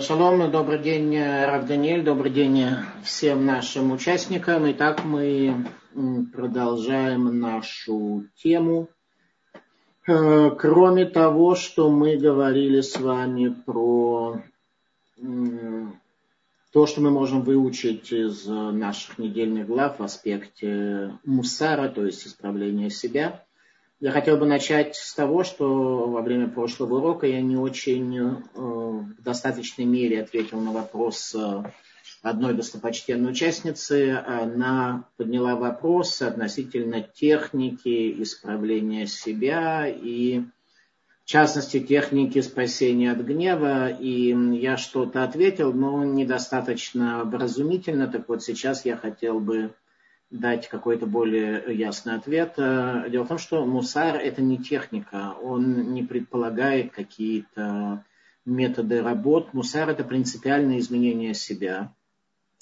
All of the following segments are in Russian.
Шалом, добрый день, Рав Даниэль, добрый день всем нашим участникам. Итак, мы продолжаем нашу тему. Э, кроме того, что мы говорили с вами про то, что мы можем выучить из наших недельных глав в аспекте мусара, то есть исправления себя – я хотел бы начать с того, что во время прошлого урока я не очень э, в достаточной мере ответил на вопрос э, одной достопочтенной участницы. Она подняла вопрос относительно техники исправления себя и в частности, техники спасения от гнева, и я что-то ответил, но недостаточно образумительно. Так вот, сейчас я хотел бы дать какой-то более ясный ответ. Э, дело в том, что мусар это не техника, он не предполагает какие-то методы работ. Мусар это принципиальное изменение себя,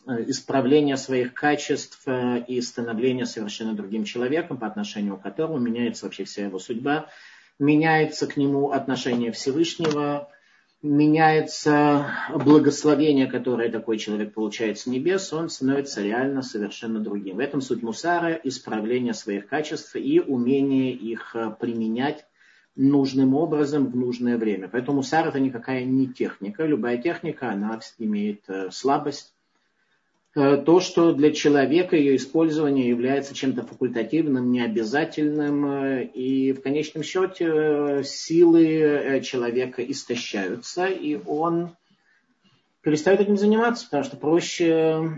э, исправление своих качеств э, и становление совершенно другим человеком, по отношению к которому меняется вообще вся его судьба, меняется к нему отношение Всевышнего, меняется благословение, которое такой человек получает с небес, он становится реально совершенно другим. В этом суть мусара – исправление своих качеств и умение их э, применять нужным образом в нужное время. Поэтому мусар – это никакая не техника. Любая техника, она имеет э, слабость, то, что для человека ее использование является чем-то факультативным, необязательным, э, и в конечном счете э, силы человека истощаются, и он перестает этим заниматься, потому что проще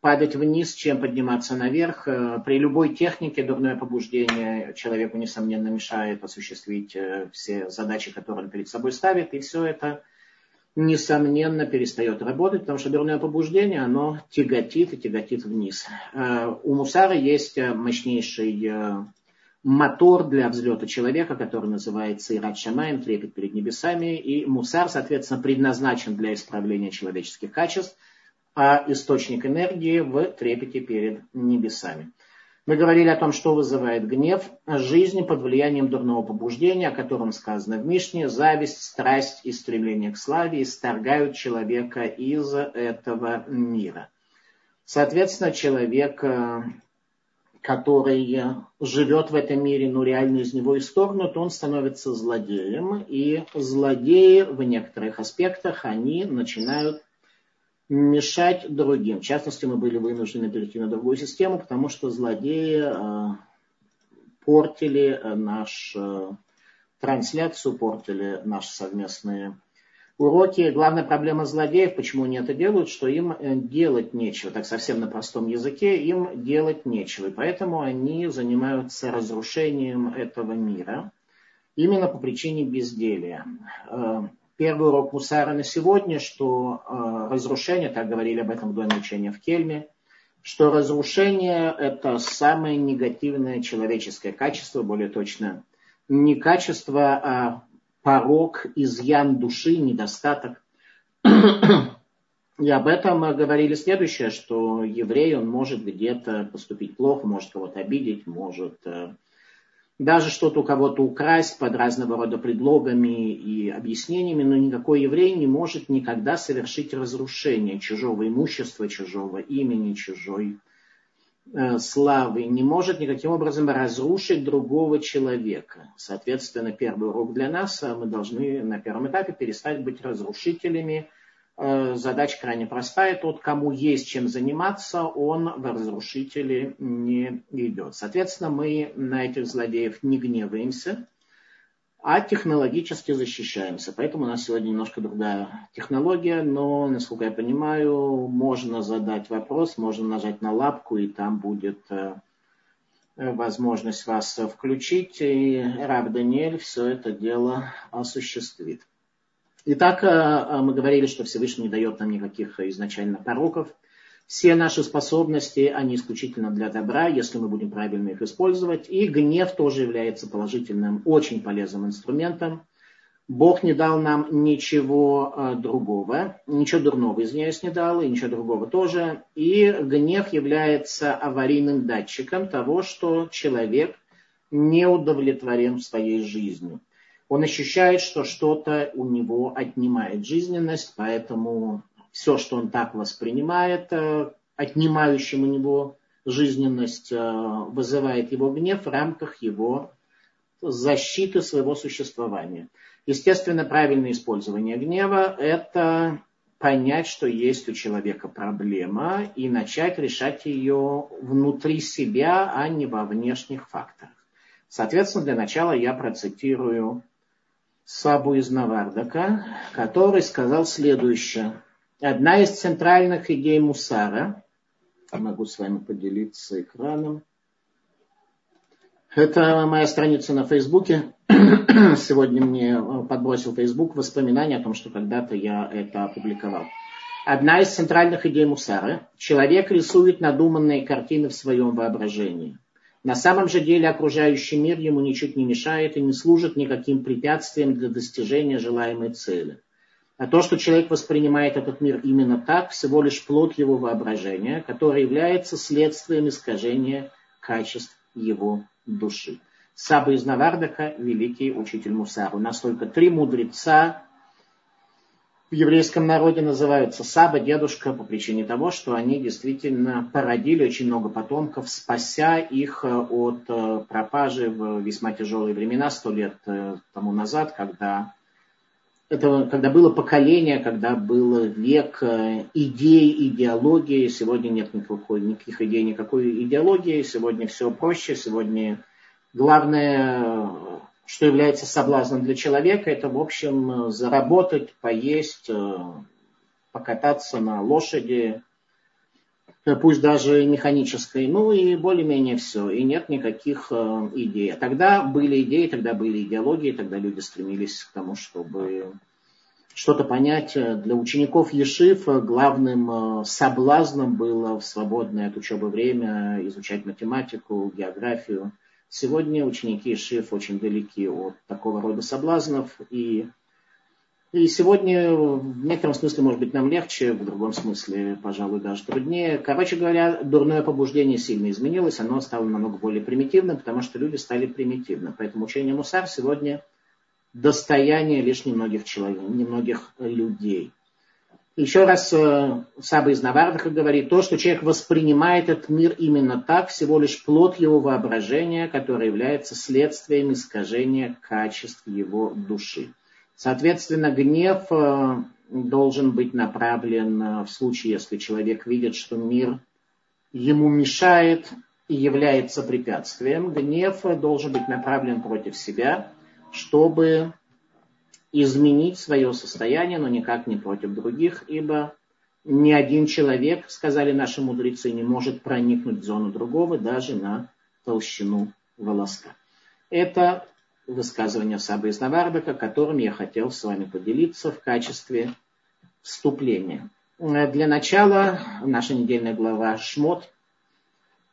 падать вниз, чем подниматься наверх. При любой технике дурное побуждение человеку, несомненно, мешает осуществить все задачи, которые он перед собой ставит, и все это несомненно, перестает работать, потому что дурное побуждение, оно тяготит и тяготит вниз. Э, у мусара есть э, мощнейший э, мотор для взлета человека, который называется Ират Шамаем, трепет перед небесами. И мусар, соответственно, предназначен для исправления человеческих качеств, а источник энергии в трепете перед небесами. Мы говорили о том, что вызывает гнев жизни под влиянием дурного побуждения, о котором сказано в Мишне. Зависть, страсть и стремление к славе исторгают человека из этого мира. Соответственно, человек, э, который живет в этом мире, но реально из него исторгнут, он становится злодеем. И злодеи в некоторых аспектах, они начинают мешать другим. В частности, мы были вынуждены перейти на другую систему, потому что злодеи э, портили э, нашу э, трансляцию, портили наши совместные уроки. Главная проблема злодеев, почему они это делают, что им делать нечего. Так совсем на простом языке им делать нечего. И поэтому они занимаются разрушением этого мира именно по причине безделия первый урок Мусара на сегодня, что э, разрушение, так говорили об этом в доме учения в Кельме, что разрушение – это самое негативное человеческое качество, более точно, не качество, а порог, изъян души, недостаток. И об этом говорили следующее, что еврей, он может где-то поступить плохо, может кого-то обидеть, может э, даже что-то у кого-то украсть под разного рода предлогами и объяснениями, но никакой еврей не может никогда совершить разрушение чужого имущества, чужого имени, чужой э, славы, не может никаким образом разрушить другого человека. Соответственно, первый урок для нас, э, мы должны на первом этапе перестать быть разрушителями, задача крайне простая. Тот, кому есть чем заниматься, он в разрушители не идет. Соответственно, мы на этих злодеев не гневаемся, а технологически защищаемся. Поэтому у нас сегодня немножко другая технология, но, насколько я понимаю, можно задать вопрос, можно нажать на лапку, и там будет э, возможность вас включить, и Раб Даниэль все это дело осуществит. Итак, э, э, мы говорили, что Всевышний не дает нам никаких изначально пороков. Все наши способности, они исключительно для добра, если мы будем правильно их использовать. И гнев тоже является положительным, очень полезным инструментом. Бог не дал нам ничего э, другого, ничего дурного, извиняюсь, не дал, и ничего другого тоже. И гнев является аварийным датчиком того, что человек не удовлетворен в своей жизни. Он ощущает, что что-то у него отнимает жизненность, поэтому все, что он так воспринимает, э, отнимающим у него жизненность, э, вызывает его гнев в рамках его защиты своего существования. Естественно, правильное использование гнева – это понять, что есть у человека проблема, и начать решать ее внутри себя, а не во внешних факторах. Соответственно, для начала я процитирую Сабу из Навардака, который сказал следующее. Одна из центральных идей Мусара, могу с вами поделиться экраном, это моя страница на Фейсбуке. Сегодня мне э, подбросил Фейсбук воспоминания о том, что когда-то я это опубликовал. Одна из центральных идей Мусара. Человек рисует надуманные картины в своем воображении. На самом же деле окружающий мир ему ничуть не мешает и не служит никаким препятствием для достижения желаемой цели. А то, что человек воспринимает этот мир именно так, всего лишь плод его воображения, который является следствием искажения качеств его души. Саба из Навардака, великий учитель Мусар. У нас только три мудреца в еврейском народе называются Саба, дедушка, по причине того, что они действительно породили очень много потомков, спася их э, от э, пропажи в весьма тяжелые времена, сто лет э, тому назад, когда это, когда было поколение, когда был век идей, идеологии. Сегодня нет никакой, никаких идей, никакой идеологии. Сегодня все проще. Сегодня главное, что является соблазном для человека, это, в общем, заработать, поесть, покататься на лошади, пусть даже механической, ну и более-менее все, и нет никаких идей. Тогда были идеи, тогда были идеологии, тогда люди стремились к тому, чтобы что-то понять. Для учеников Ешив главным соблазном было в свободное от учебы время изучать математику, географию, Сегодня ученики Шиф очень далеки от такого рода соблазнов. И, и сегодня в некотором смысле, может быть, нам легче, в другом смысле, пожалуй, даже труднее. Короче говоря, дурное побуждение сильно изменилось, оно стало намного более примитивным, потому что люди стали примитивны. Поэтому учение Мусар сегодня достояние лишь немногих человек, немногих людей. Еще раз э, Саба из Навардаха говорит, то, что человек воспринимает этот мир именно так, всего лишь плод его воображения, который является следствием искажения качеств его души. Соответственно, гнев э, должен быть направлен э, в случае, если человек видит, что мир ему мешает и является препятствием. Гнев должен быть направлен против себя, чтобы изменить свое состояние, но никак не против других, ибо ни один человек, сказали наши мудрецы, не может проникнуть в зону другого даже на толщину волоска. Это высказывание Сабы из Наварбека, которым я хотел с вами поделиться в качестве вступления. Для начала наша недельная глава Шмот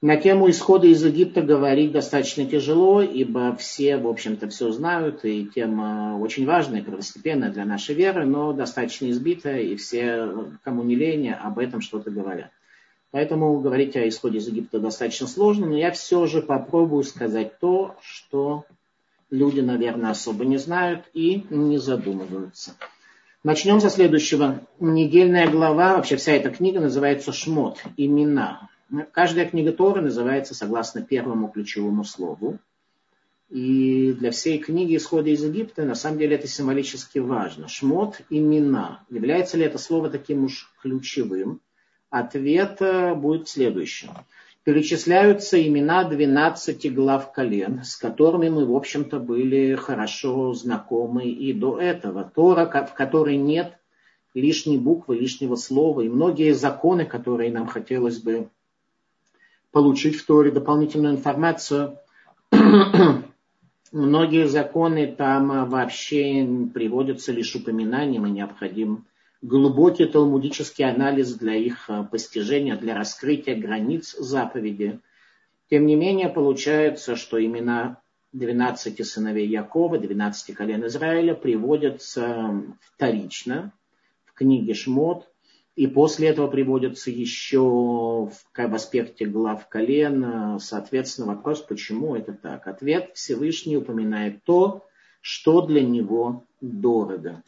на тему исхода из Египта говорить достаточно тяжело, ибо все, в общем-то, все знают, и тема очень важная, первостепенная для нашей веры, но достаточно избитая, и все, кому не лень, об этом что-то говорят. Поэтому говорить о исходе из Египта достаточно сложно, но я все же попробую сказать то, что люди, наверное, особо не знают и не задумываются. Начнем со следующего. Недельная глава, вообще вся эта книга называется «Шмот», имена. Каждая книга Торы называется согласно первому ключевому слову. И для всей книги «Исхода из Египта» на самом деле это символически важно. Шмот – имена. Является ли это слово таким уж ключевым? Ответ э, будет следующим. Перечисляются имена 12 глав колен, с которыми мы, в общем-то, были хорошо знакомы и до этого. Тора, в которой нет лишней буквы, лишнего слова, и многие законы, которые нам хотелось бы получить в Торе дополнительную информацию. Многие законы там вообще приводятся лишь упоминанием и необходим глубокий талмудический анализ для их постижения, для раскрытия границ заповеди. Тем не менее, получается, что имена 12 сыновей Якова, 12 колен Израиля приводятся вторично в книге Шмот – и после этого приводится еще в, в аспекте глав колен, соответственно, вопрос, почему это так. Ответ Всевышний упоминает то, что для него дорого.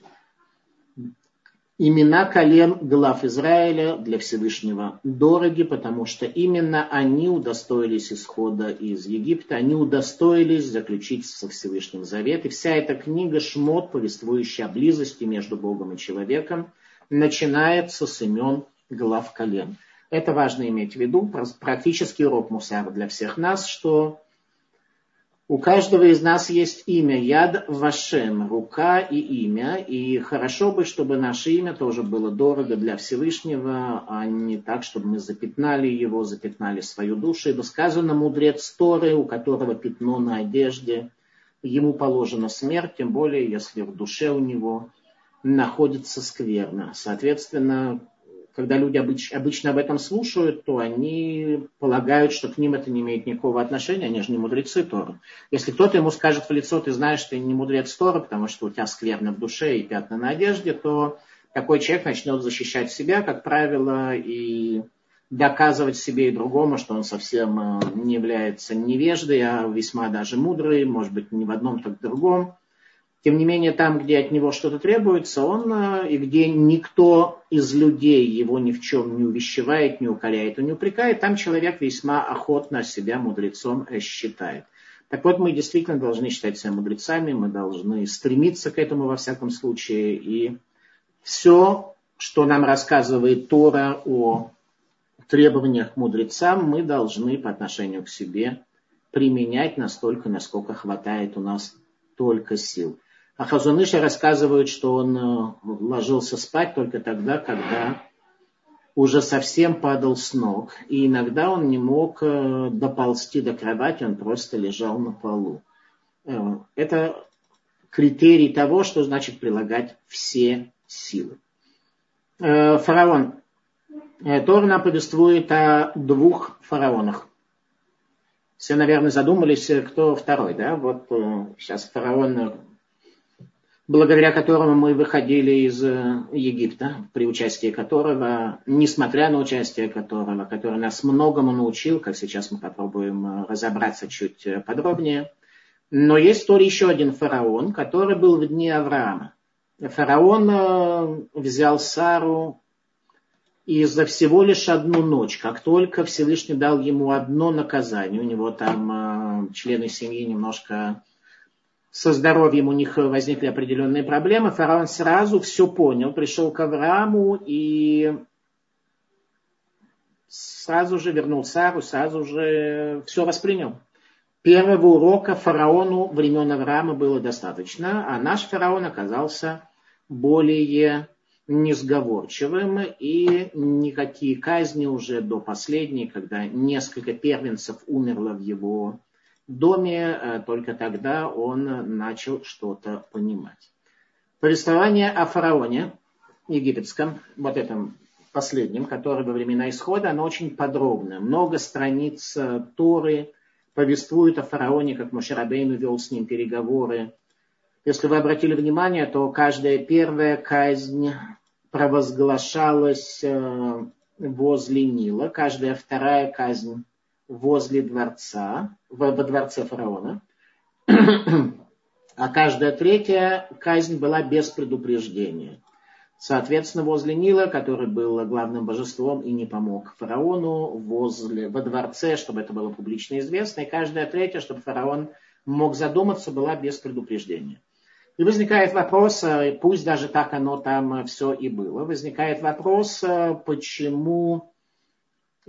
Имена колен глав Израиля для Всевышнего дороги, потому что именно они удостоились исхода из Египта, они удостоились заключить со Всевышним завет. И вся эта книга Шмот, повествующая о близости между Богом и человеком, начинается с имен глав колен. Это важно иметь в виду, практический урок Мусара для всех нас, что у каждого из нас есть имя Яд Вашем, рука и имя. И хорошо бы, чтобы наше имя тоже было дорого для Всевышнего, а не так, чтобы мы запятнали его, запятнали свою душу. Ибо сказано, мудрец Торы, у которого пятно на одежде, ему положена смерть, тем более, если в душе у него находится скверно. Соответственно, когда люди обыч, обычно об этом слушают, то они полагают, что к ним это не имеет никакого отношения, они же не мудрецы Торы. Если кто-то ему скажет в лицо, ты знаешь, что ты не мудрец Торы, потому что у тебя скверно в душе и пятна на одежде, то такой человек начнет защищать себя, как правило, и доказывать себе и другому, что он совсем э, не является невеждой, а весьма даже мудрый, может быть, не в одном, так в другом. Тем не менее, там, где от него что-то требуется, он, э, и где никто из людей его ни в чем не увещевает, не укоряет не упрекает, там человек весьма охотно себя мудрецом считает. Так вот, мы действительно должны считать себя мудрецами, мы должны стремиться к этому во всяком случае. И все, что нам рассказывает Тора о требованиях к мудрецам, мы должны по отношению к себе применять настолько, насколько хватает у нас только сил. А Хазуныша рассказывают, что он э, ложился спать только тогда, когда уже совсем падал с ног. И иногда он не мог э, доползти до кровати, он просто лежал на полу. Э, это критерий того, что значит прилагать все силы. Фараон. Тор нам повествует о двух фараонах. Все, наверное, задумались, кто второй, да? Вот сейчас фараон благодаря которому мы выходили из э, Египта, при участии которого, несмотря на участие которого, который нас многому научил, как сейчас мы попробуем э, разобраться чуть э, подробнее. Но есть тоже еще один фараон, который был в дни Авраама. Фараон взял Сару и за всего лишь одну ночь, как только Всевышний дал ему одно наказание, у него там члены семьи немножко со здоровьем у них возникли определенные проблемы, фараон сразу все понял, пришел к Аврааму и сразу же вернул Сару, сразу же все воспринял. Первого урока фараону времен Авраама было достаточно, а наш фараон оказался более несговорчивым, и никакие казни уже до последней, когда несколько первенцев умерло в его доме, э, только тогда он начал что-то понимать. Повествование о фараоне египетском, вот этом последнем, который во времена исхода, оно очень подробно. Много страниц э, Торы повествуют о фараоне, как Мушарабейну вел с ним переговоры. Если вы обратили внимание, то каждая первая казнь провозглашалась э, возле Нила, каждая вторая казнь возле дворца, во дворце фараона, а каждая третья казнь была без предупреждения. Соответственно, возле Нила, который был главным божеством и не помог фараону, возле, во дворце, чтобы это было публично известно, и каждая третья, чтобы фараон мог задуматься, была без предупреждения. И возникает вопрос, э, пусть даже так оно там все и было, возникает вопрос, э, почему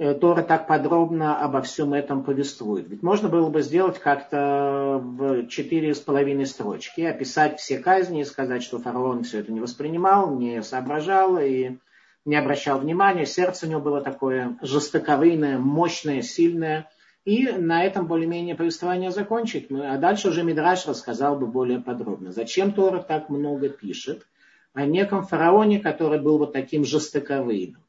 Тора так подробно обо всем этом повествует. Ведь можно было бы сделать как-то в четыре с половиной строчки, описать все казни и сказать, что фараон все это не воспринимал, не соображал и не обращал внимания. Сердце у него было такое жестоковыйное, мощное, сильное. И на этом более-менее повествование закончить. Ну, а дальше уже Мидраш рассказал бы более подробно. Зачем Тора так много пишет о неком фараоне, который был вот таким жестоковыйным.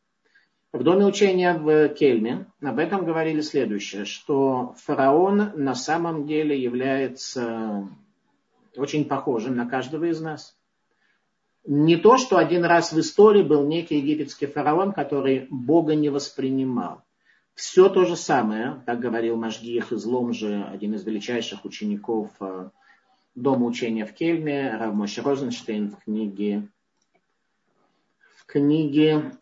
В доме учения в Кельме об этом говорили следующее, что фараон на самом деле является очень похожим на каждого из нас. Не то, что один раз в истории был некий египетский фараон, который Бога не воспринимал. Все то же самое, так говорил Машгих излом же, один из величайших учеников э, Дома учения в Кельме, Равмош Розенштейн в книге, в книге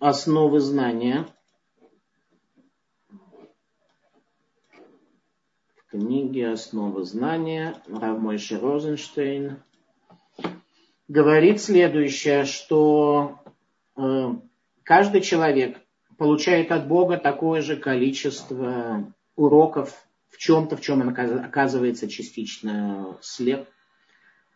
«Основы знания». В книге «Основы знания» Равмойши Розенштейн говорит следующее, что э, каждый человек получает от Бога такое же количество уроков в чем-то, в чем он оказывается частично слеп.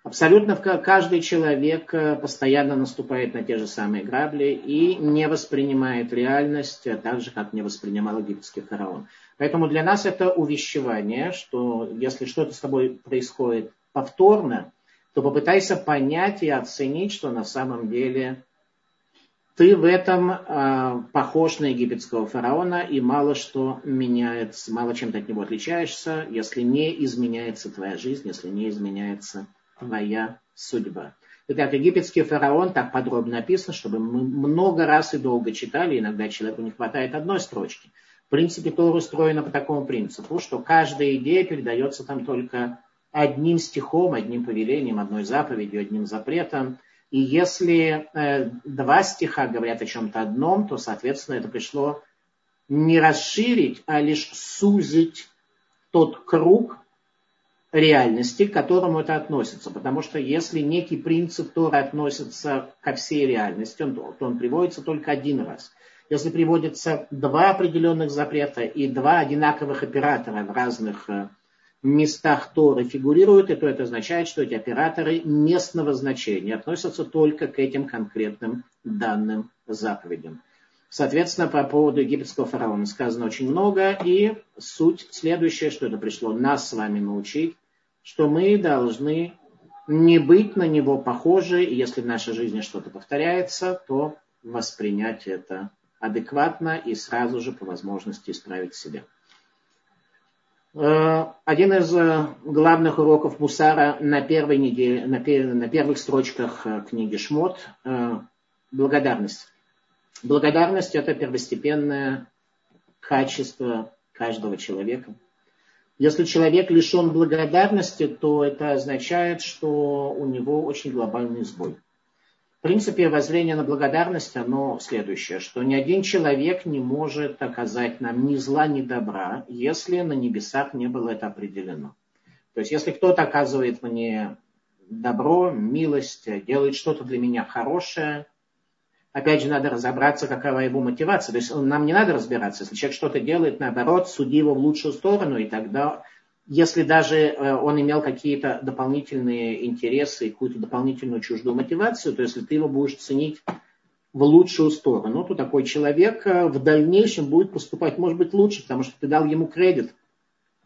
Абсолютно каждый человек э, постоянно наступает на те же самые грабли и не воспринимает реальность э, так же, как не воспринимал египетский фараон. Поэтому для нас это увещевание, что если что-то с тобой происходит повторно, то попытайся понять и оценить, что на самом деле ты в этом э, похож на египетского фараона и мало что меняется, мало чем ты от него отличаешься, если не изменяется твоя жизнь, если не изменяется твоя судьба. Итак, египетский фараон так подробно описан, чтобы мы много раз и долго читали, иногда человеку не хватает одной строчки. В принципе, Тора устроена по такому принципу, что каждая идея передается там только одним стихом, одним повелением, одной заповедью, одним запретом. И если э, два стиха говорят о чем-то одном, то, соответственно, это пришло не расширить, а лишь сузить тот круг реальности, к которому это относится. Потому что если некий принцип Тора относится ко всей реальности, то он приводится только один раз. Если приводятся два определенных запрета и два одинаковых оператора в разных э, местах Торы фигурируют, и то это означает, что эти операторы местного значения относятся только к этим конкретным данным заповедям. Соответственно, по поводу египетского фараона сказано очень много, и суть следующая, что это пришло нас с вами научить, что мы должны не быть на него похожи, и если в нашей жизни что-то повторяется, то воспринять это адекватно и сразу же по возможности исправить себя. Э, один из э, главных уроков Мусара на первой неделе, на, на первых строчках э, книги Шмот – благодарность. Благодарность – это первостепенное качество каждого человека. Если человек лишен благодарности, то это означает, что у него очень глобальный сбой принципе, воззрение на благодарность, оно следующее, что ни один человек не может оказать нам ни зла, ни добра, если на небесах не было это определено. То есть, если кто-то оказывает мне добро, милость, делает что-то для меня хорошее, опять же, надо разобраться, какова его мотивация. То есть, нам не надо разбираться. Если человек что-то делает, наоборот, суди его в лучшую сторону, и тогда если даже э, он имел какие-то дополнительные интересы, какую-то дополнительную чуждую мотивацию, то если ты его будешь ценить в лучшую сторону, то такой человек э, в дальнейшем будет поступать, может быть, лучше, потому что ты дал ему кредит,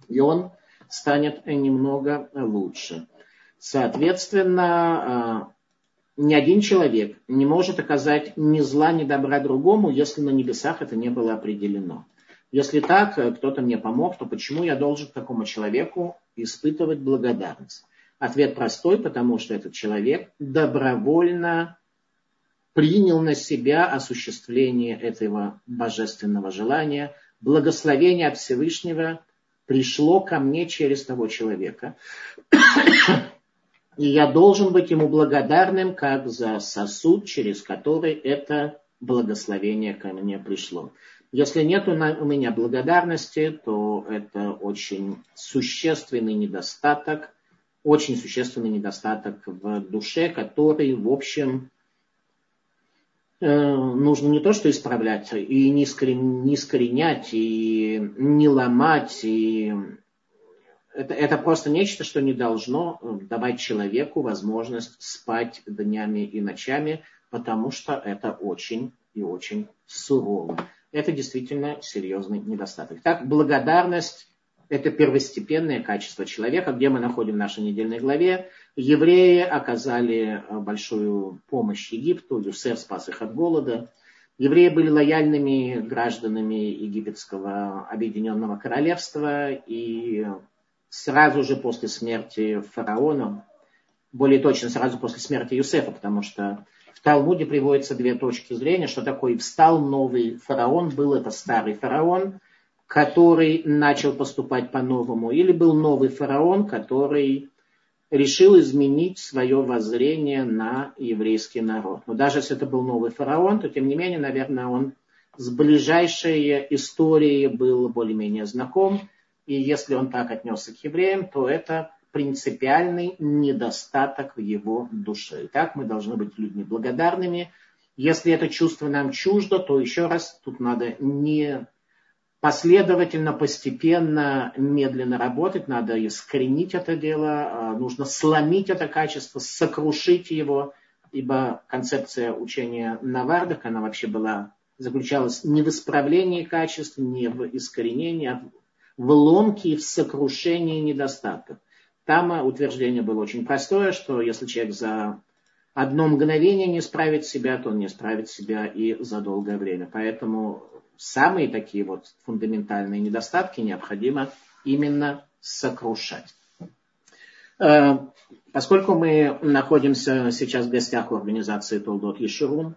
и он станет немного лучше. Соответственно, э, ни один человек не может оказать ни зла, ни добра другому, если на небесах это не было определено. Если так, э, кто-то мне помог, то почему я должен такому человеку испытывать благодарность? Ответ простой, потому что этот человек добровольно принял на себя осуществление этого божественного желания. Благословение от Всевышнего пришло ко мне через того человека. И я должен быть ему благодарным, как за сосуд, через который это благословение ко мне пришло. Если нет у меня благодарности, то это очень существенный недостаток, очень существенный недостаток в душе, который, в общем, э, нужно не то что исправлять, и не искоренять, и не ломать, и это, это просто нечто, что не должно давать человеку возможность спать днями и ночами, потому что это очень и очень сурово это действительно серьезный недостаток. Так, благодарность – это первостепенное качество человека, где мы находим в нашей недельной главе. Евреи оказали э, большую помощь Египту, Юсеф спас их от голода. Евреи были лояльными гражданами египетского объединенного королевства, и сразу же после смерти фараона, более точно сразу после смерти Юсефа, потому что в Талмуде приводятся две точки зрения, что такое встал новый фараон, был это старый фараон, который начал поступать по-новому, или был новый фараон, который решил изменить свое воззрение на еврейский народ. Но даже если это был новый фараон, то тем не менее, наверное, он с ближайшей историей был более-менее знаком. И если он так отнесся к евреям, то это принципиальный недостаток в его душе. Итак, мы должны быть людьми благодарными. Если это чувство нам чуждо, то еще раз тут надо не последовательно, постепенно, медленно работать, надо искоренить это дело, а, нужно сломить это качество, сокрушить его, ибо концепция учения Навардах, она вообще была, заключалась не в исправлении качеств, не в искоренении, а в ломке и в сокрушении недостатков. Там утверждение было очень простое, что если человек за одно мгновение не справит себя, то он не справит себя и за долгое время. Поэтому самые такие вот фундаментальные недостатки необходимо именно сокрушать. Э, поскольку мы находимся сейчас в гостях у организации Толдот Ешерун,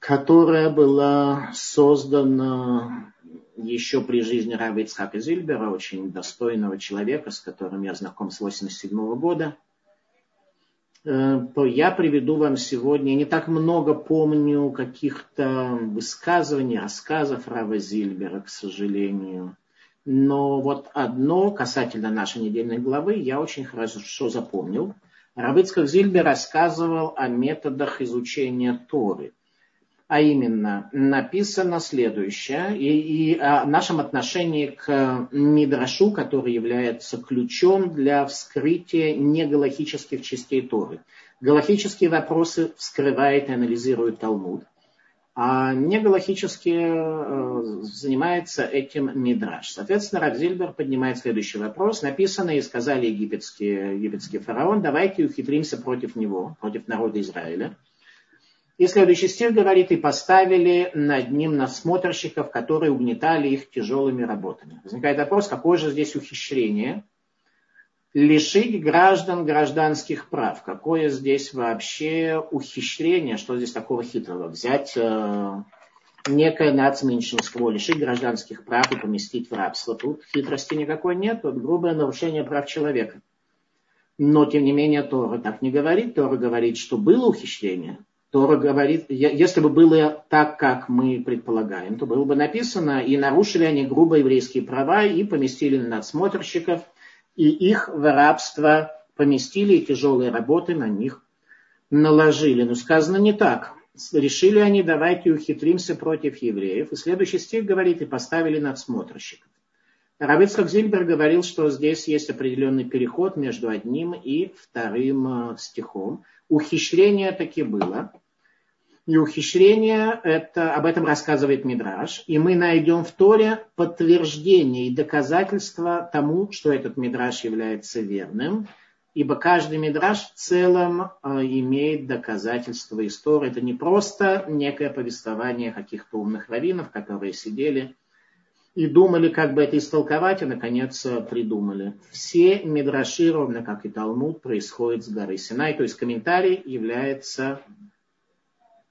которая была создана еще при жизни Раби Ицхака Зильбера, очень достойного человека, с которым я знаком с 1987 года, э, то я приведу вам сегодня, не так много помню каких-то высказываний, рассказов Рава Зильбера, к сожалению. Но вот одно касательно нашей недельной главы я очень хорошо запомнил. Равицкак Зильбер рассказывал о методах изучения Торы а именно написано следующее, и, и о нашем отношении к Мидрашу, который является ключом для вскрытия негалахических частей Торы. Галахические вопросы вскрывает и анализирует Талмуд, а негалахические э, занимается этим Мидраш. Соответственно, Равзильбер поднимает следующий вопрос. Написано и сказали египетский, египетский фараон, давайте ухитримся против него, против народа Израиля. И следующий стих говорит, и поставили над ним насмотрщиков, которые угнетали их тяжелыми работами. Возникает вопрос, какое же здесь ухищрение? Лишить граждан гражданских прав. Какое здесь вообще ухищрение? Что здесь такого хитрого? Взять э, некое нацменьшинство, лишить гражданских прав и поместить в рабство. Тут хитрости никакой нет, тут грубое нарушение прав человека. Но, тем не менее, Тора так не говорит. Тора говорит, что было ухищрение, Тора говорит, если бы было так, как мы предполагаем, то было бы написано, и нарушили они грубо еврейские права, и поместили надсмотрщиков, и их в рабство поместили, и тяжелые работы на них наложили. Но сказано не так. Решили они, давайте ухитримся против евреев. И следующий стих говорит, и поставили надсмотрщиков. Равицхак Зильбер говорил, что здесь есть определенный переход между одним и вторым э, стихом. Ухищрение таки было. И ухищрение, это, об этом рассказывает Мидраш. И мы найдем в Торе подтверждение и доказательство тому, что этот Мидраш является верным. Ибо каждый Мидраш в целом э, имеет доказательства истории. Это не просто некое повествование каких-то умных раввинов, которые сидели и думали, как бы это истолковать, и, наконец, придумали. Все Мидраши, ровно как и Талмуд, происходят с горы Синай. То есть комментарий является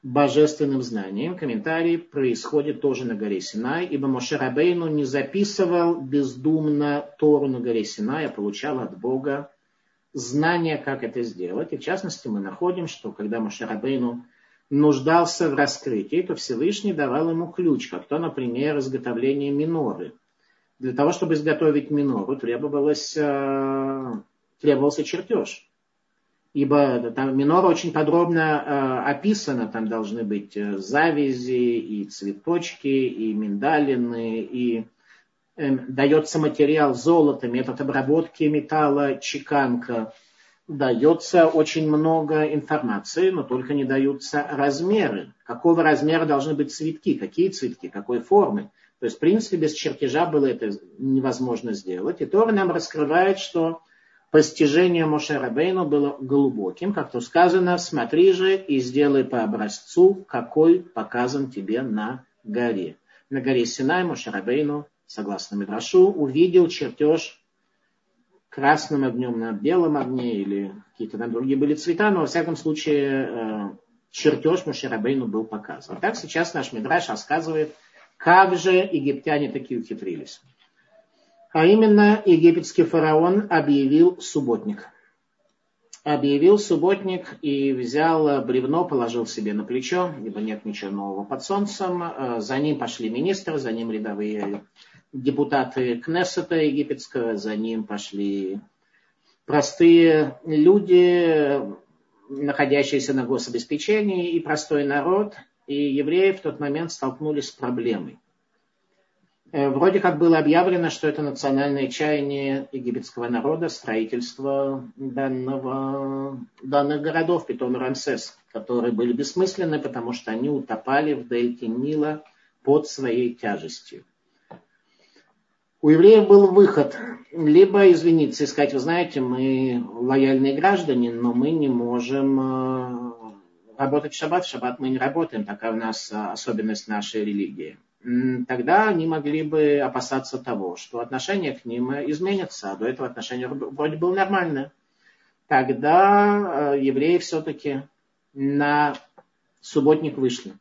божественным знанием. Комментарий происходит тоже на горе Синай, ибо Моше Рабейну не записывал бездумно Тору на горе Синай, а получал от Бога знание, как это сделать. И в частности мы находим, что когда Моше Рабейну нуждался в раскрытии, то Всевышний давал ему ключ, как то, например, изготовление миноры. Для того, чтобы изготовить минору, требовалось, э, требовался чертеж ибо там минора очень подробно э, описано, там должны быть э, завязи и цветочки, и миндалины, и э, дается материал золота, метод обработки металла, чеканка. Дается очень много информации, но только не даются размеры. Какого размера должны быть цветки, какие цветки, какой формы. То есть, в принципе, без чертежа было это невозможно сделать. И Тора нам раскрывает, что постижение Моше Рабейну было глубоким, как то сказано, смотри же и сделай по образцу, какой показан тебе на горе. На горе Синай Моше Рабейну, согласно Мидрашу, увидел чертеж красным огнем на белом огне или какие-то там другие были цвета, но во всяком случае э, чертеж Моше Рабейну был показан. Так сейчас наш Мидраш рассказывает, Как же египтяне такие ухитрились? А именно египетский фараон объявил субботник. Объявил субботник и взял бревно, положил себе на плечо, ибо нет ничего нового под солнцем. За ним пошли министры, за ним рядовые депутаты Кнессета египетского, за ним пошли простые люди, находящиеся на гособеспечении, и простой народ, и евреи в тот момент столкнулись с проблемой. Э, вроде как было объявлено, что это национальное чаяние египетского народа, строительство данного, данных городов, Питон и Рамсес, которые были бессмысленны, потому что они утопали в дельте Нила под своей тяжестью. У евреев был выход. Либо извиниться и сказать, вы знаете, мы лояльные граждане, но мы не можем э, работать в шаббат. В шаббат мы не работаем, такая у нас э, особенность нашей религии тогда они могли бы опасаться того, что отношение к ним изменится, а до этого отношение вроде было нормальное. Тогда э, евреи все-таки на субботник вышли.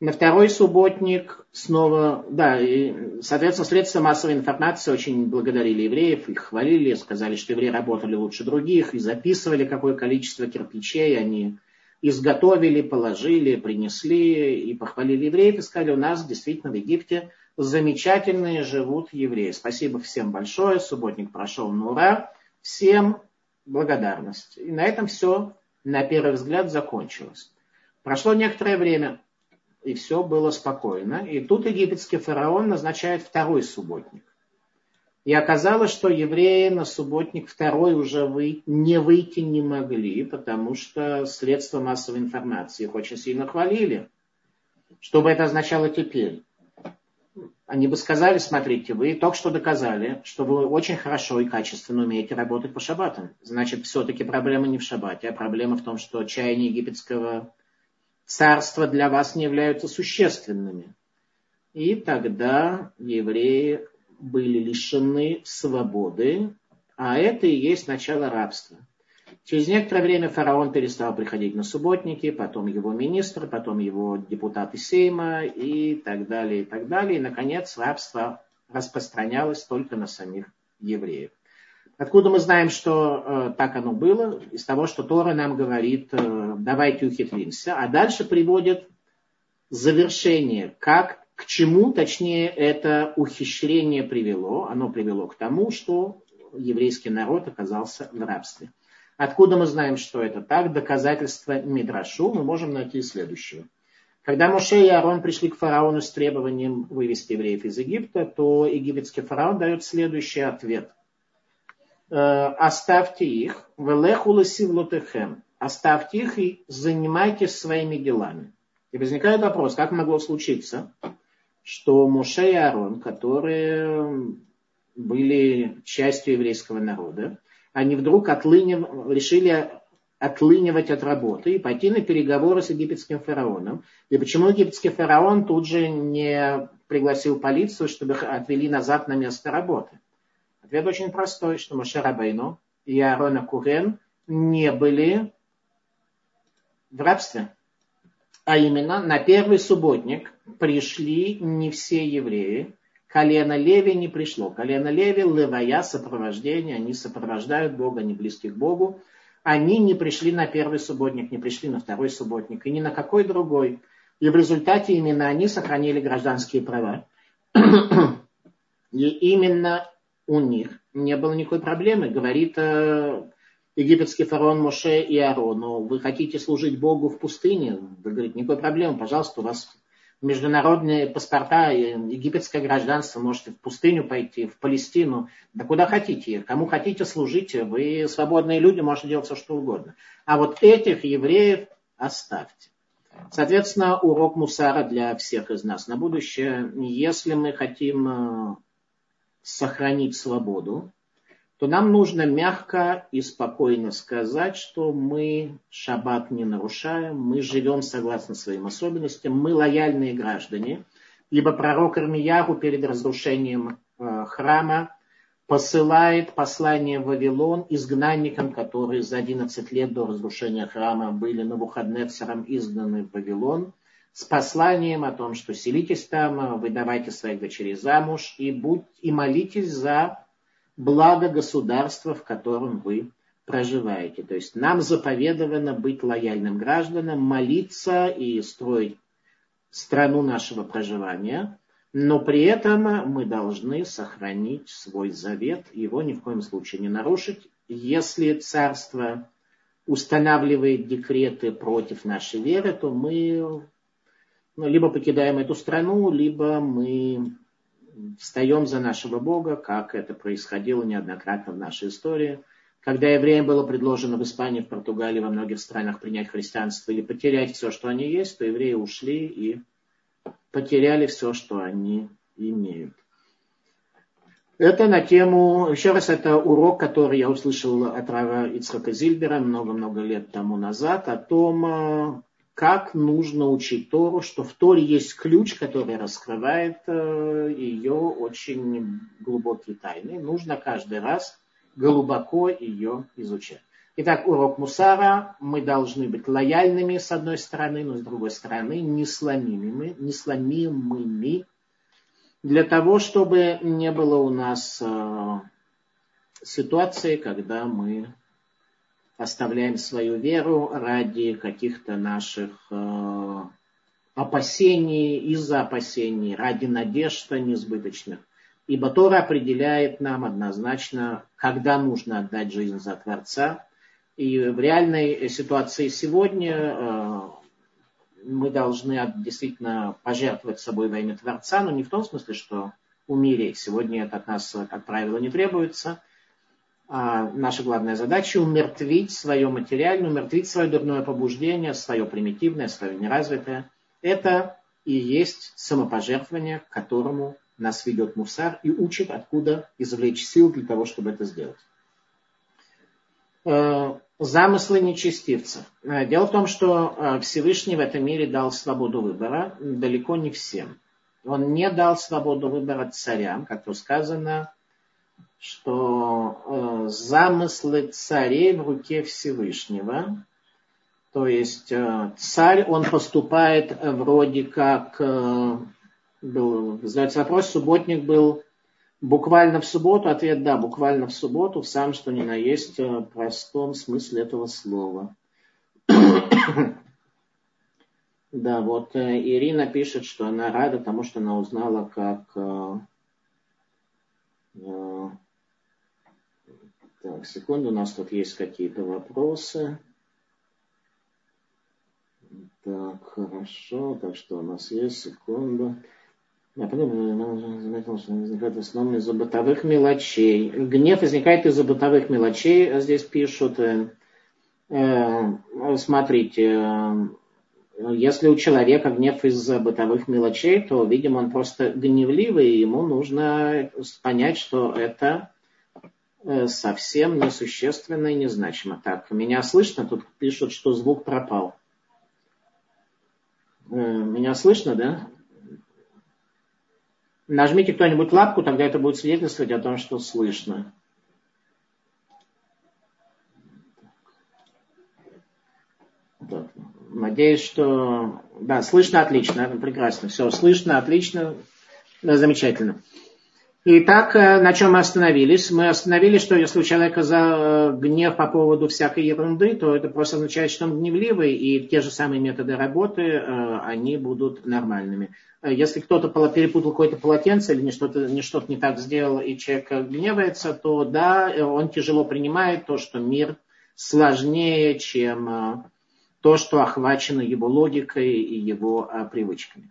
На второй субботник снова, да, и, соответственно, средства массовой информации очень благодарили евреев, их хвалили, сказали, что евреи работали лучше других, и записывали, какое количество кирпичей они изготовили, положили, принесли и похвалили евреев и сказали, у нас действительно в Египте замечательные живут евреи. Спасибо всем большое, субботник прошел на ура, всем благодарность. И на этом все, на первый взгляд, закончилось. Прошло некоторое время, и все было спокойно. И тут египетский фараон назначает второй субботник. И оказалось, что евреи на субботник второй уже вы, не выйти не могли, потому что средства массовой информации их очень сильно хвалили. Что бы это означало теперь? Они бы сказали, смотрите, вы только что доказали, что вы очень хорошо и качественно умеете работать по шаббатам. Значит, все-таки проблема не в шаббате, а проблема в том, что чаяния египетского царства для вас не являются существенными. И тогда евреи были лишены свободы, а это и есть начало рабства. Через некоторое время фараон перестал приходить на субботники, потом его министр, потом его депутаты Сейма и так далее, и так далее. И, наконец, рабство распространялось только на самих евреев. Откуда мы знаем, что э, так оно было? Из того, что Тора нам говорит, э, давайте ухитримся. А дальше приводит завершение, как к чему, точнее, это ухищрение привело? Оно привело к тому, что еврейский народ оказался в рабстве. Откуда мы знаем, что это так? Доказательства Мидрашу мы можем найти следующее. Когда Моше и Аарон пришли к фараону с требованием вывести евреев из Египта, то египетский фараон дает следующий ответ. «Э, оставьте их, оставьте их и занимайтесь своими делами. И возникает вопрос, как могло случиться, что Моше и Аарон, которые были частью еврейского народа, они вдруг отлынив, решили отлынивать от работы и пойти на переговоры с египетским фараоном. И почему египетский фараон тут же не пригласил полицию, чтобы их отвели назад на место работы? Ответ очень простой, что Моше Рабейну и Аарон Курен не были в рабстве. А именно, на первый субботник пришли не все евреи. Колено Леви не пришло. Колено Леви, левая, сопровождение, они сопровождают Бога, они близки к Богу. Они не пришли на первый субботник, не пришли на второй субботник и ни на какой другой. И в результате именно они сохранили гражданские права. И именно у них не было никакой проблемы. Говорит э, египетский фараон Моше и Аарону, вы хотите служить Богу в пустыне? Вы говорите, никакой проблемы, пожалуйста, у вас международные паспорта, египетское гражданство, можете в пустыню пойти, в Палестину, да куда хотите, кому хотите служите, вы свободные люди, можете делать все, что угодно. А вот этих евреев оставьте. Соответственно, урок мусара для всех из нас на будущее. Если мы хотим э, сохранить свободу, то нам нужно мягко и спокойно сказать, что мы шаббат не нарушаем, мы живем согласно своим особенностям, мы лояльные граждане. Либо пророк Армияру перед разрушением э, храма посылает послание в Вавилон изгнанникам, которые за 11 лет до разрушения храма были на Навуходнецером изгнаны в Вавилон. с посланием о том, что селитесь там, выдавайте своих дочерей замуж и, будь, и молитесь за благо государства, в котором вы проживаете. То есть нам заповедовано быть лояльным гражданам, молиться и строить страну нашего проживания, но при этом мы должны сохранить свой завет, его ни в коем случае не нарушить. Если царство устанавливает декреты против нашей веры, то мы ну, либо покидаем эту страну, либо мы встаем за нашего Бога, как это происходило неоднократно в нашей истории. Когда евреям было предложено в Испании, в Португалии, во многих странах принять христианство или потерять все, что они есть, то евреи ушли и потеряли все, что они имеют. Это на тему, еще раз, это урок, который я услышал от Рава Ицхака Зильбера много-много лет тому назад, о том, как нужно учить Тору, что в Торе есть ключ, который раскрывает э, ее очень глубокие тайны. Нужно каждый раз глубоко ее изучать. Итак, урок Мусара. Мы должны быть лояльными с одной стороны, но с другой стороны не сломимыми, не сломимыми для того, чтобы не было у нас э, ситуации, когда мы оставляем свою веру ради каких-то наших э, опасений, из-за опасений, ради надежд несбыточных. Ибо Тора определяет нам однозначно, когда нужно отдать жизнь за Творца. И в реальной ситуации сегодня э, мы должны действительно пожертвовать собой во имя Творца, но не в том смысле, что умереть. Сегодня это от нас, как правило, не требуется – наша главная задача умертвить свое материальное, умертвить свое дурное побуждение, свое примитивное, свое неразвитое. Это и есть самопожертвование, к которому нас ведет Мусар и учит, откуда извлечь сил для того, чтобы это сделать. Э, замыслы нечестивцев. Э, дело в том, что э, Всевышний в этом мире дал свободу выбора далеко не всем. Он не дал свободу выбора царям, как то сказано, что э, замыслы царей в руке Всевышнего. То есть э, царь, он поступает вроде как, э, был, задается вопрос, субботник был буквально в субботу, ответ да, буквально в субботу, в самом что ни на есть э, простом смысле этого слова. да, вот э, Ирина пишет, что она рада тому, что она узнала, как э, э так, секунду, у нас тут есть какие-то вопросы. Так, хорошо. Так что у нас есть, секунду. Я заметил, что возникает в основном из-за бытовых мелочей. Гнев возникает из-за бытовых мелочей, здесь пишут. Э, э, смотрите, э, если у человека гнев из-за бытовых мелочей, то, видимо, он просто гневливый, и ему нужно понять, что это Э, совсем несущественно и незначимо. Так, меня слышно? Тут пишут, что звук пропал. Э, меня слышно, да? Нажмите кто-нибудь лапку, тогда это будет свидетельствовать о том, что слышно. Надеюсь, что... Да, слышно отлично, прекрасно. Все, слышно отлично, да, замечательно. Итак, э, на чем мы остановились? Мы остановились, что если у человека за э, гнев по поводу всякой ерунды, то это просто означает, что он гневливый, и те же самые методы работы, э, они будут нормальными. Если кто-то перепутал какое-то полотенце или что-то не, что не так сделал, и человек гневается, то да, он тяжело принимает то, что мир сложнее, чем то, что охвачено его логикой и его привычками.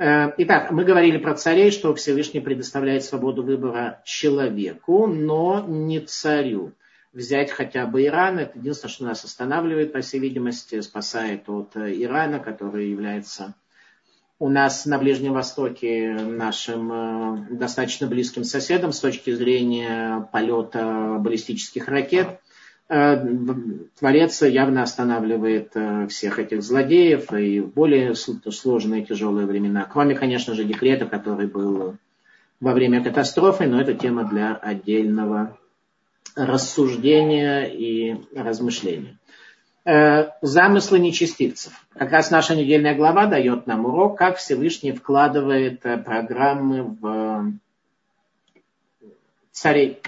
Э, итак, мы говорили про царей, что Всевышний предоставляет свободу выбора человеку, но не царю. Взять хотя бы Иран, это единственное, что нас останавливает, по всей видимости, спасает от э, Ирана, который является у нас на Ближнем Востоке нашим э, достаточно близким соседом с точки зрения полета баллистических ракет. Э, Творец явно останавливает э, всех этих злодеев и в более сложные тяжелые времена. Кроме, конечно же, декрета, который был во время катастрофы, но это тема для отдельного рассуждения и размышления. Э, замыслы нечестивцев. Как раз наша недельная глава дает нам урок, как Всевышний вкладывает программы в царей.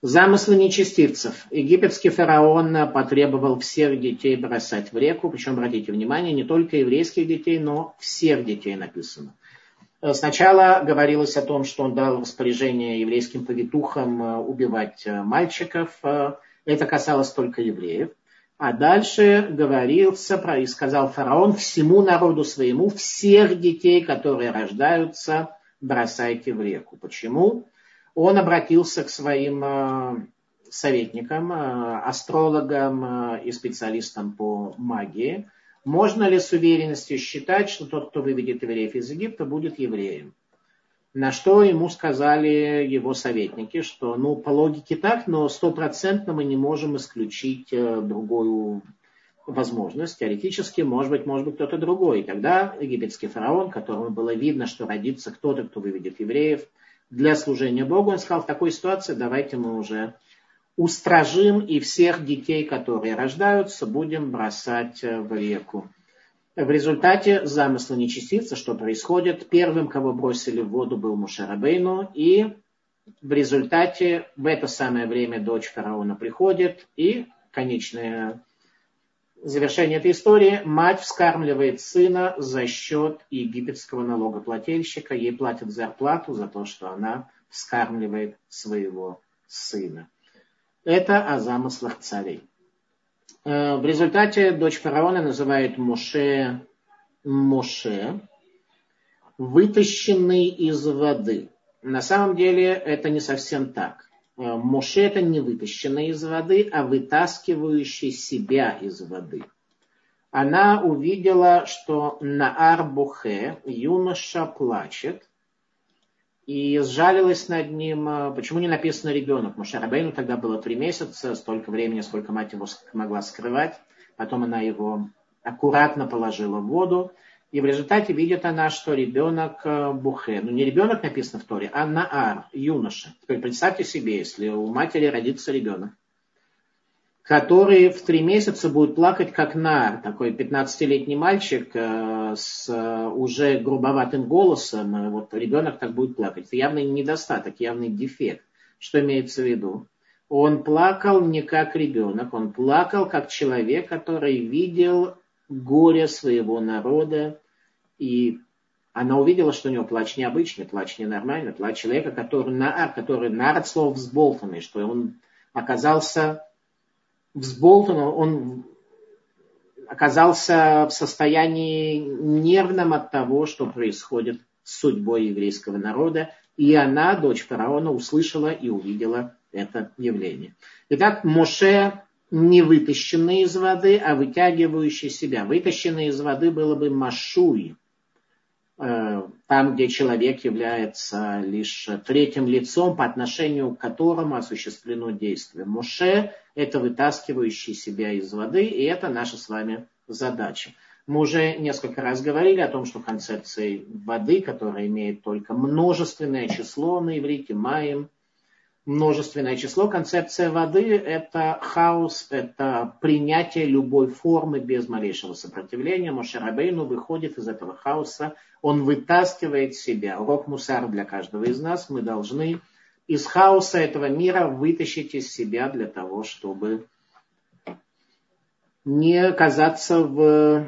Замыслы нечестивцев. Египетский фараон потребовал всех детей бросать в реку, причем, обратите внимание, не только еврейских детей, но всех детей написано. Э, сначала говорилось о том, что он дал распоряжение еврейским повитухам убивать мальчиков. Это касалось только евреев. А дальше говорился про, и сказал фараон всему народу своему, всех детей, которые рождаются, бросайте в реку. Почему? Он обратился к своим э, советникам, э, астрологам э, и специалистам по магии. Можно ли с уверенностью считать, что тот, кто выведет евреев из Египта, будет евреем? На что ему сказали его советники, что ну по логике так, но стопроцентно мы не можем исключить другую возможность. Теоретически, может быть, может быть кто-то другой. И тогда египетский фараон, которому было видно, что родится кто-то, кто выведет евреев для служения Богу, он сказал, в такой ситуации давайте мы уже устражим и всех детей, которые рождаются, будем бросать э, в реку. В результате замысла нечестивца, что происходит, первым, кого бросили в воду, был Мушарабейну, и в результате в это самое время дочь фараона приходит, и конечное завершение этой истории, мать вскармливает сына за счет египетского налогоплательщика, ей платят зарплату за то, что она вскармливает своего сына. Это о замыслах царей. Э, в результате дочь фараона называет Моше Моше, вытащенный из воды. На самом деле это не совсем так. Э, Моше это не вытащенный из воды, а вытаскивающий себя из воды. Она увидела, что на Арбухе юноша плачет, и сжалилась над ним. А, почему не написано ребенок? Мушарабейну тогда было три месяца, столько времени, сколько мать его могла скрывать. Потом она его аккуратно положила в воду. И в результате видит она, что ребенок а, Бухе. Ну, не ребенок написано в Торе, а Наар, юноша. Теперь представьте себе, если у матери родится ребенок который в три месяца будет плакать как нар, такой 15-летний мальчик э, с э, уже грубоватым голосом, э, вот ребенок так будет плакать. Это явный недостаток, явный дефект. Что имеется в виду? Он плакал не как ребенок, он плакал как человек, который видел горе своего народа, и она увидела, что у него плач необычный, плач ненормальный, плач человека, который, нар, который нар от слов взболтанный, что он оказался взболтан, он оказался в состоянии нервном от того, что происходит с судьбой еврейского народа, и она, дочь фараона, услышала и увидела это явление. Итак, Моше не вытащенный из воды, а вытягивающий себя. Вытащенный из воды было бы Машуй, Э, там, где человек является лишь третьим лицом, по отношению к которому осуществлено действие. Моше – это вытаскивающий себя из воды, и это наша с вами задача. Мы уже несколько раз говорили о том, что концепция воды, которая имеет только множественное число на иврите, маем, множественное число. Концепция воды – это хаос, это принятие любой формы без малейшего сопротивления. Мошерабейну выходит из этого хаоса, он вытаскивает себя. Урок мусар для каждого из нас. Мы должны из хаоса этого мира вытащить из себя для того, чтобы не оказаться в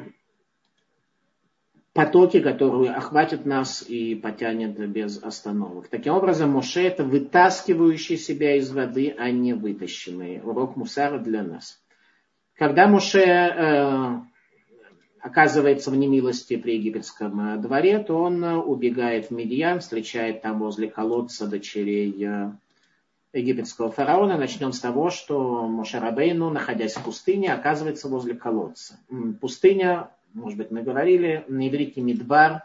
потоки, которые охватят нас и потянет без остановок. Таким образом, Моше это вытаскивающий себя из воды, а не вытащенный. Урок Мусара для нас. Когда Моше э, оказывается в немилости при египетском дворе, то он э, убегает в Медьян, встречает там возле колодца дочерей э, египетского фараона. Начнем с того, что Мошарабейну, находясь в пустыне, оказывается возле колодца. Пустыня может быть, мы говорили, на иврите мидбар,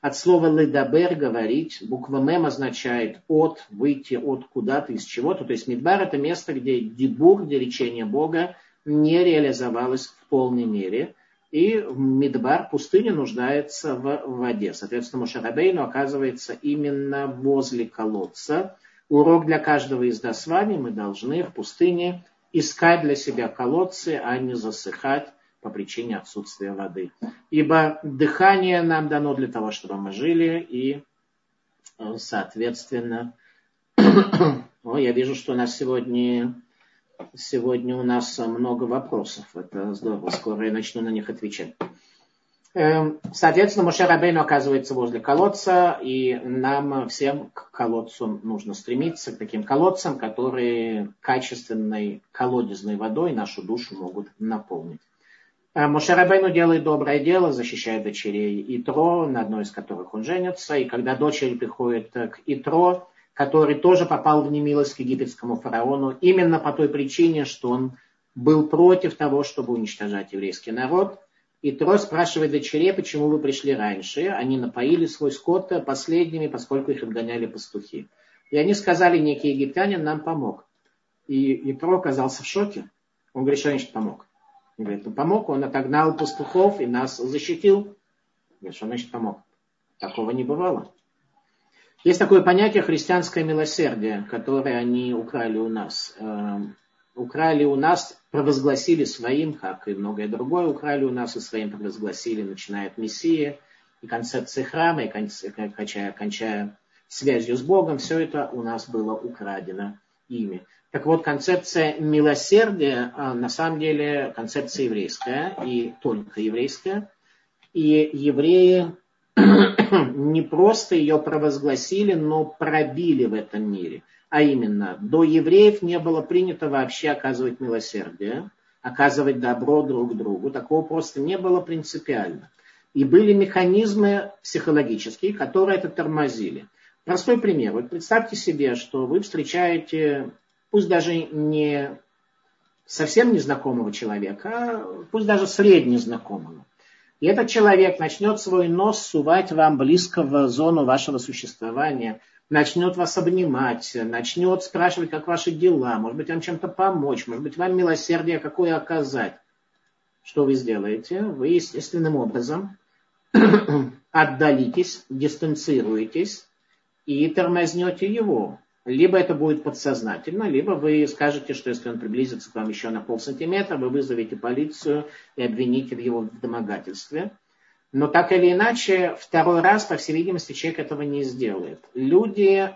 от слова ледабер говорить, буква мем означает от, выйти от куда-то, из чего-то. То есть мидбар это место, где дебур, где речение Бога не реализовалось в полной мере. И Мидбар, пустыня, нуждается в воде. Соответственно, Мушарабейну оказывается именно возле колодца. Урок для каждого из нас с вами. Мы должны в пустыне искать для себя колодцы, а не засыхать по причине отсутствия воды. Ибо дыхание нам дано для того, чтобы мы жили, и, э, соответственно, о, я вижу, что у нас сегодня, сегодня у нас много вопросов. Это здорово, скоро я начну на них отвечать. Эм, соответственно, Моше Рабейну оказывается возле колодца, и нам всем к колодцу нужно стремиться, к таким колодцам, которые качественной колодезной водой нашу душу могут наполнить. Э, Мушарабейну делает доброе дело, защищает дочерей Итро, на одной из которых он женится. И когда дочери приходят к Итро, который тоже попал в немилость к египетскому фараону, именно по той причине, что он был против того, чтобы уничтожать еврейский народ. Итро спрашивает дочерей, почему вы пришли раньше. Они напоили свой скот последними, поскольку их отгоняли пастухи. И они сказали, некий египтянин нам помог. И Итро оказался в шоке. Он говорит, что значит помог? Он говорит, ну помог, он отогнал пастухов и нас защитил. Говорит, что значит помог? Такого не бывало. Есть такое понятие христианское милосердие, которое они украли у нас. Эм, украли у нас, провозгласили своим, как и многое другое украли у нас и своим провозгласили, начиная от Мессии, и концепции храма, и кончая, кончая связью с Богом, все это у нас было украдено ими. Так вот, концепция милосердия а, на самом деле концепция еврейская и только еврейская. И евреи не просто ее провозгласили, но пробили в этом мире. А именно, до евреев не было принято вообще оказывать милосердие, оказывать добро друг другу. Такого просто не было принципиально. И были механизмы психологические, которые это тормозили. Простой пример. Вот представьте себе, что вы встречаете пусть даже не совсем незнакомого человека, а пусть даже среднезнакомого. И этот человек начнет свой нос сувать вам близко в зону вашего существования, начнет вас обнимать, начнет спрашивать, как ваши дела, может быть, вам чем-то помочь, может быть, вам милосердие какое оказать. Что вы сделаете? Вы естественным образом отдалитесь, дистанцируетесь и тормознете его. Либо это будет подсознательно, либо вы скажете, что если он приблизится к вам еще на полсантиметра, вы вызовете полицию и обвините его в домогательстве. Но так или иначе, второй раз, по всей видимости, человек этого не сделает. Люди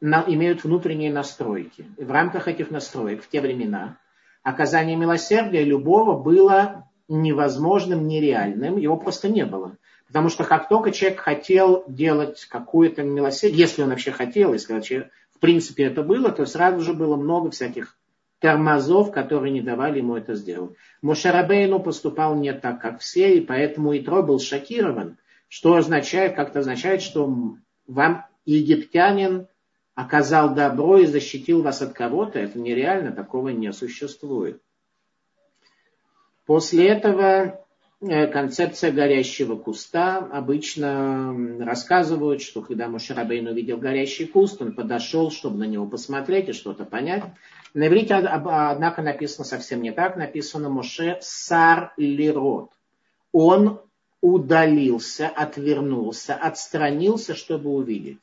имеют внутренние настройки. И в рамках этих настроек в те времена оказание милосердия любого было невозможным, нереальным. Его просто не было. Потому что как только человек хотел делать какое-то милосердие, если он вообще хотел, если вообще в принципе это было, то сразу же было много всяких тормозов, которые не давали ему это сделать. Мошарабейну поступал не так, как все, и поэтому Итро был шокирован, что означает, как-то означает, что вам египтянин оказал добро и защитил вас от кого-то. Это нереально, такого не существует. После этого концепция горящего куста. Обычно рассказывают, что когда Мушарабейн увидел горящий куст, он подошел, чтобы на него посмотреть и что-то понять. На иврите, однако, написано совсем не так. Написано Моше Сар Лирот. Он удалился, отвернулся, отстранился, чтобы увидеть.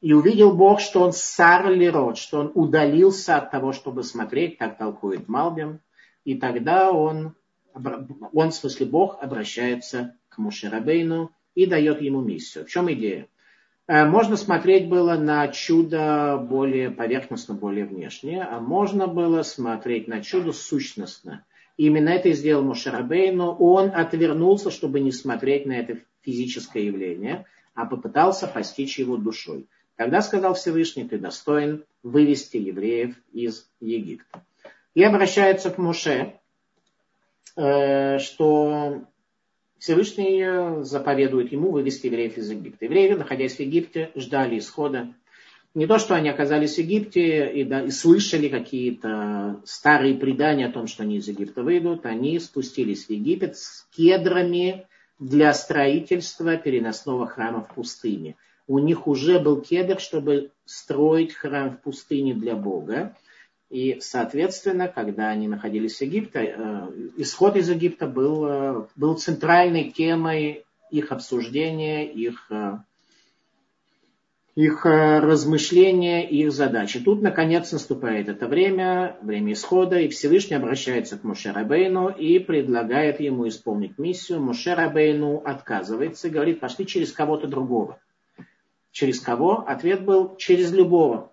И увидел Бог, что он Сар Лирот, что он удалился от того, чтобы смотреть, так толкует Малбим. И тогда он он, в смысле Бог, обращается к Мушерабейну и дает ему миссию. В чем идея? Э, можно смотреть было на чудо более поверхностно, более внешне, а можно было смотреть на чудо сущностно. И именно это и сделал Мушерабейну. Он отвернулся, чтобы не смотреть на это физическое явление, а попытался постичь его душой. Тогда сказал Всевышний, ты достоин вывести евреев из Египта. И обращается к Муше, что Всевышний заповедует ему вывести евреев из Египта. Евреи, находясь в Египте, ждали исхода. Не то, что они оказались в Египте и, да, и слышали какие-то старые предания о том, что они из Египта выйдут, они спустились в Египет с кедрами для строительства переносного храма в пустыне. У них уже был кедр, чтобы строить храм в пустыне для Бога. И, соответственно, когда они находились в Египте, э, исход из Египта был, э, был центральной темой их обсуждения, их, э, их размышления, их задачи. Тут, наконец, наступает это время, время исхода, и Всевышний обращается к Моше Рабейну и предлагает ему исполнить миссию. Моше Рабейну отказывается и говорит, пошли через кого-то другого. Через кого? Ответ был, через любого.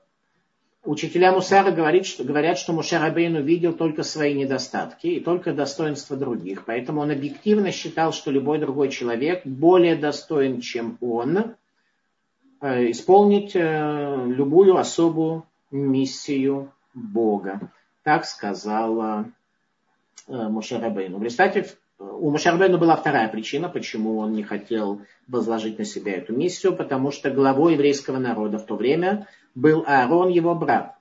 Учителя Мусара говорит, что, говорят, что Моше Рабейну видел только свои недостатки и только достоинства других. Поэтому он объективно считал, что любой другой человек более достоин, чем он, Э, исполнить э, любую особую миссию Бога. Так сказала э, Мушарабейну. В результате у Мушарбейну была вторая причина, почему он не хотел возложить на себя эту миссию, потому что главой еврейского народа в то время был Аарон, его брат.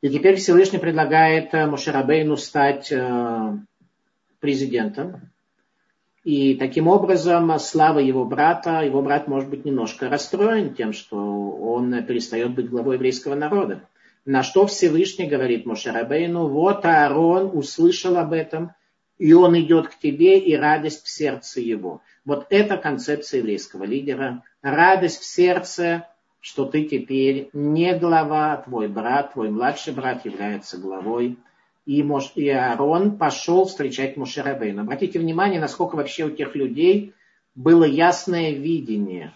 И теперь Всевышний предлагает Мушарабейну стать президентом и таким образом слава его брата, его брат может быть немножко расстроен тем, что он перестает быть главой еврейского народа. На что Всевышний говорит Мошерабейну, вот Аарон услышал об этом, и он идет к тебе, и радость в сердце его. Вот это концепция еврейского лидера. Радость в сердце, что ты теперь не глава, твой брат, твой младший брат является главой и, Мош, и Аарон пошел встречать Мушерабейну. Обратите внимание, насколько вообще у тех людей было ясное видение.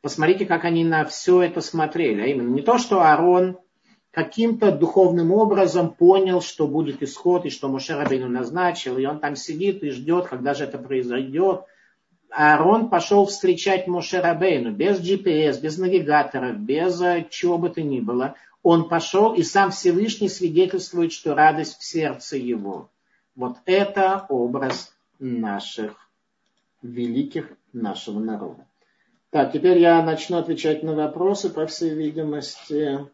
Посмотрите, как они на все это смотрели. А именно не то, что Аарон каким-то духовным образом понял, что будет исход, и что Мушерабейну назначил, и он там сидит и ждет, когда же это произойдет. Аарон пошел встречать Мушерабейну без GPS, без навигаторов, без э, чего бы то ни было он пошел, и сам Всевышний свидетельствует, что радость в сердце его. Вот это образ наших великих, нашего народа. Так, теперь я начну отвечать на вопросы, по всей видимости.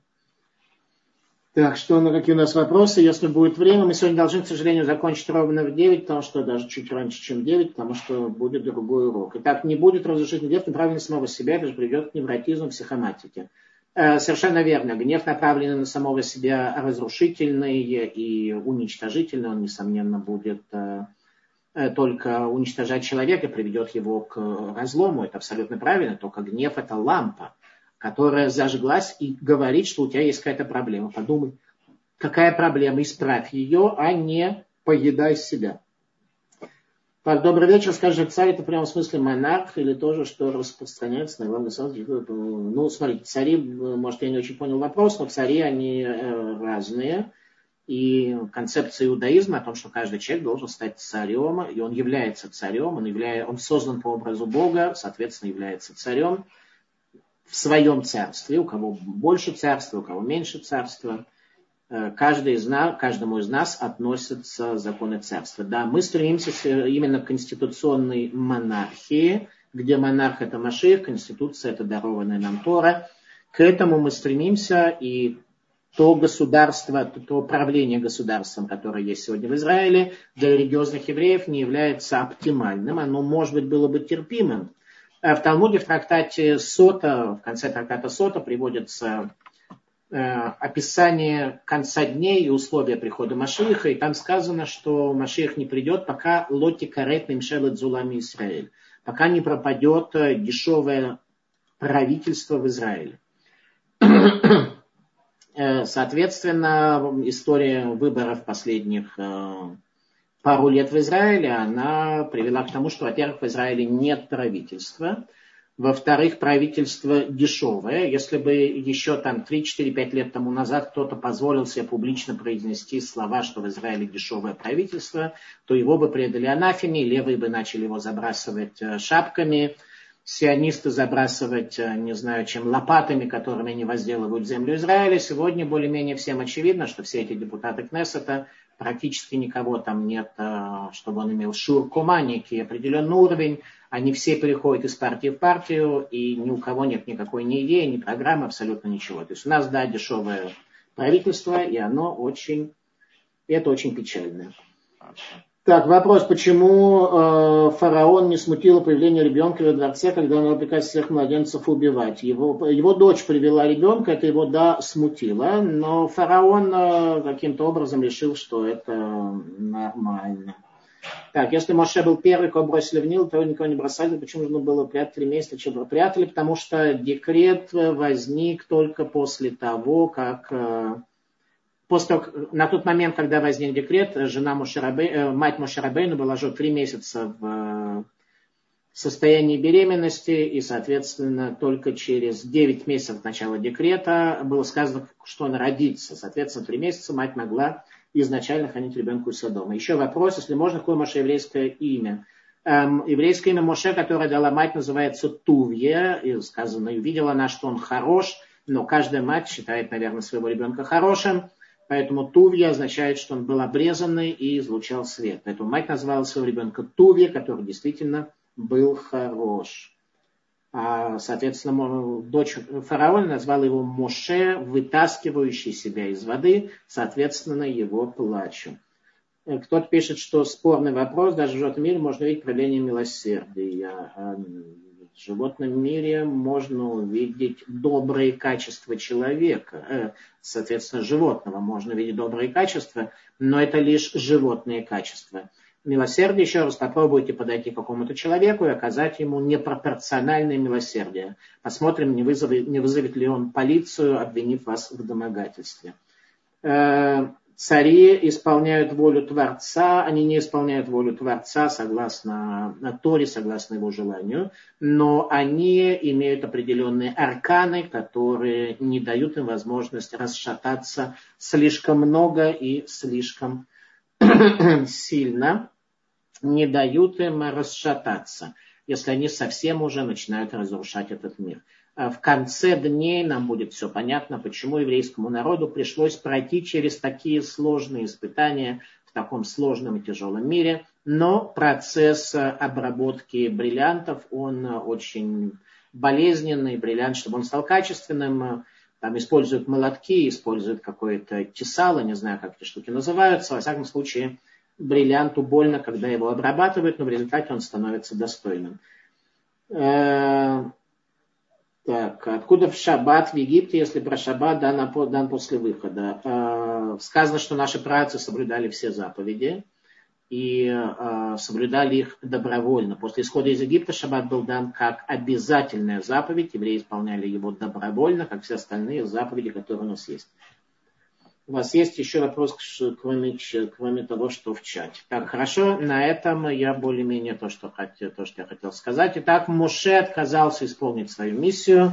Так, что на какие у нас вопросы? Если будет время, мы сегодня должны, к сожалению, закончить ровно в 9, потому что даже чуть раньше, чем 9, потому что будет другой урок. Итак, не будет разрушительных дев, направленных самого себя, это же приведет к невротизму, психоматике. Э, совершенно верно. Гнев направленный на самого себя разрушительный и уничтожительный. Он, несомненно, будет э, э, только уничтожать человека, приведет его к разлому. Это абсолютно правильно. Только гнев – это лампа, которая зажглась и говорит, что у тебя есть какая-то проблема. Подумай, какая проблема, исправь ее, а не поедай себя. Так, добрый вечер. Скажи, царь это прямо в смысле монарх или тоже, что распространяется на главный сан? Ну, смотрите, цари, может, я не очень понял вопрос, но цари, они э, разные. И концепция иудаизма о том, что каждый человек должен стать царем, и он является царем, он, является, он создан по образу Бога, соответственно, является царем в своем царстве, у кого больше царства, у кого меньше царства. Э, каждый из нас, каждому из нас относятся законы царства. Да, мы стремимся именно к конституционной монархии, где монарх это Машех, конституция это дарованная нам Тора. К этому мы стремимся, и то государство, то правление государством, которое есть сегодня в Израиле, для религиозных евреев не является оптимальным. Оно, может быть, было бы терпимым. Э, в Талмуде в трактате Сота, в конце трактата Сота приводится Э, описание конца дней и условия прихода Машииха, и там сказано, что Машиих не придет, пока лоти карет мимшелет зулами Израиль, пока не пропадет э, дешевое правительство в Израиле. Соответственно, история выборов последних пару лет в Израиле, она привела к тому, что, во-первых, в Израиле нет правительства, во-вторых, правительство дешевое. Если бы еще там 3-4-5 лет тому назад кто-то позволил себе публично произнести слова, что в Израиле дешевое правительство, то его бы предали анафеме, левые бы начали его забрасывать э, шапками, сионисты забрасывать, э, не знаю чем, лопатами, которыми они возделывают землю Израиля. Сегодня более-менее всем очевидно, что все эти депутаты Кнессета практически никого там нет, э, чтобы он имел шуркума, некий определенный уровень, они все переходят из партии в партию, и ни у кого нет никакой ни идеи, ни программы, абсолютно ничего. То есть у нас, да, дешевое правительство, и оно очень, это очень печально. Так, вопрос, почему э, фараон не смутило появление ребенка во дворце, когда он обрекает всех младенцев убивать? Его, его дочь привела ребенка, это его, да, смутило, но фараон э, каким-то образом решил, что это нормально. Так, если Моше был первый, кого бросили в Нил, то никого не бросали. Почему нужно было прятать три месяца? Чего прятали? Потому что декрет возник только после того, как... Э, после того, на тот момент, когда возник декрет, жена Мушарабей, э, мать Мушарабейна была уже три месяца в состоянии беременности, и, соответственно, только через 9 месяцев начала декрета было сказано, что он родится. Соответственно, 3 месяца мать могла изначально хранить ребенка у себя дома. Еще вопрос, если можно, какое Моше еврейское имя? Эм, еврейское имя Моше, которое дала мать, называется Тувье, и сказано, и увидела она, что он хорош, но каждая мать считает, наверное, своего ребенка хорошим, Поэтому Тувья означает, что он был обрезанный и излучал свет. Поэтому мать назвала своего ребенка Тувья, который действительно был хорош. А, соответственно, дочь фараона назвала его Моше, вытаскивающий себя из воды, соответственно, его плачу. Э, кто-то пишет, что спорный вопрос, даже в животном мире можно увидеть проявление милосердия. В животном мире можно увидеть добрые качества человека, э, соответственно, животного можно увидеть добрые качества, но это лишь животные качества милосердие, еще раз попробуйте подойти к какому-то человеку и оказать ему непропорциональное милосердие. Посмотрим, не вызовет, не вызовет ли он полицию, обвинив вас в домогательстве. Э, цари исполняют волю Творца, они не исполняют волю Творца согласно Торе, согласно его желанию, но они имеют определенные арканы, которые не дают им возможность расшататься слишком много и слишком сильно не дают им расшататься, если они совсем уже начинают разрушать этот мир. А в конце дней нам будет все понятно, почему еврейскому народу пришлось пройти через такие сложные испытания в таком сложном и тяжелом мире. Но процесс обработки бриллиантов, он очень болезненный. Бриллиант, чтобы он стал качественным, там используют молотки, используют какое-то тесало, не знаю, как эти штуки называются. Во всяком случае, бриллианту больно, когда его обрабатывают, но в результате он становится достойным. Так, откуда в шаббат в Египте, если про шаббат дан, дан после выхода? Э, сказано, что наши працы соблюдали все заповеди и э, соблюдали их добровольно. После исхода из Египта шаббат был дан как обязательная заповедь, евреи исполняли его добровольно, как все остальные заповеди, которые у нас есть. У вас есть еще вопрос, кроме, кроме того, что в чате. Так, хорошо, на этом я более-менее то, что хотел, то, что я хотел сказать. Итак, Муше отказался исполнить свою миссию.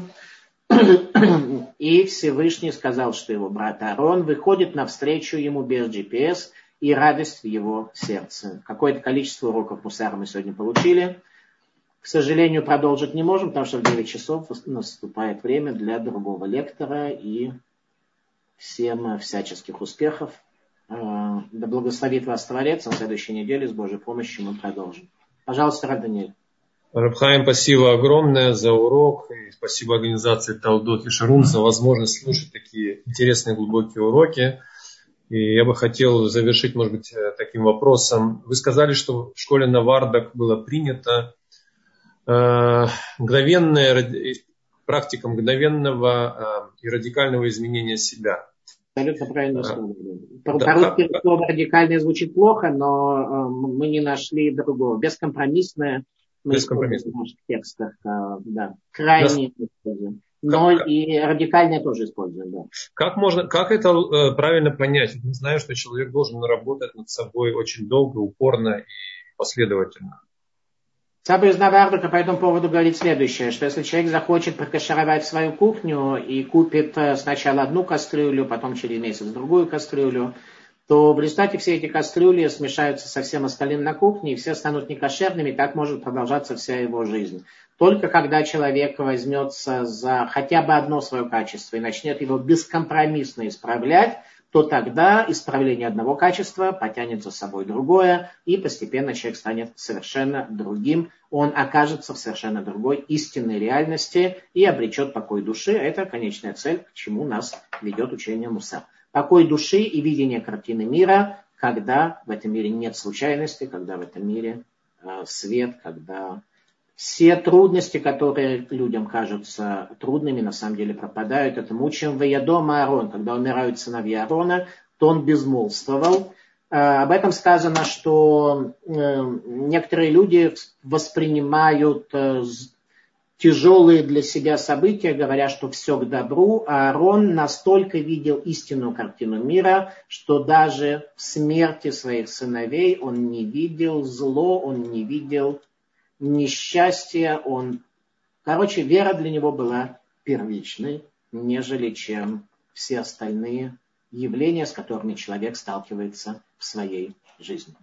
И Всевышний сказал, что его брат Арон выходит навстречу ему без GPS и радость в его сердце. Какое-то количество уроков Мусара мы сегодня получили. К сожалению, продолжить не можем, потому что в 9 часов наступает время для другого лектора и Всем всяческих успехов. Э, да благословит вас Творец. На следующей неделе с Божьей помощью мы продолжим. Пожалуйста, Рад Даниэль. Рабхаим, спасибо огромное за урок. И спасибо организации Талдот и Шарун за возможность слушать такие интересные глубокие уроки. И я бы хотел завершить, может быть, э, таким вопросом. Вы сказали, что в школе Навардак было принято э, мгновенная практика мгновенного и радикального изменения себя. Абсолютно правильное слово. По-русски да, слово радикальное звучит плохо, но э, мы не нашли другого. Бескомпромиссное мы Бескомпромиссное. в наших текстах. Э, да. Крайне да. используем. Но как, и радикальное тоже используем, да. Как, можно, как это э, правильно понять? Мы знаем, что человек должен работать над собой очень долго, упорно и последовательно. Саба из Навардука по этому поводу говорит следующее, что если человек захочет прокашаровать свою кухню и купит э, сначала одну кастрюлю, потом через месяц другую кастрюлю, то в результате все эти кастрюли смешаются со всем остальным на кухне, и все станут некошерными, и так может продолжаться вся его жизнь. Только когда человек возьмется за хотя бы одно свое качество и начнет его бескомпромиссно исправлять, то тогда исправление одного качества потянет за собой другое, и постепенно человек станет совершенно другим. Он окажется в совершенно другой истинной реальности и обречет покой души. Это конечная цель, к чему нас ведет учение Муса. Покой души и видение картины мира, когда в этом мире нет случайности, когда в этом мире э, свет, когда все трудности, которые людям кажутся трудными, на самом деле пропадают. Это мучим дома Аарон. Когда умирают сыновья Аарона, то он безмолвствовал. об этом сказано, что некоторые люди воспринимают тяжелые для себя события, говоря, что все к добру, а Аарон настолько видел истинную картину мира, что даже в смерти своих сыновей он не видел зло, он не видел несчастья, он... Короче, вера для него была первичной, нежели чем все остальные явления, с которыми человек сталкивается в своей жизни.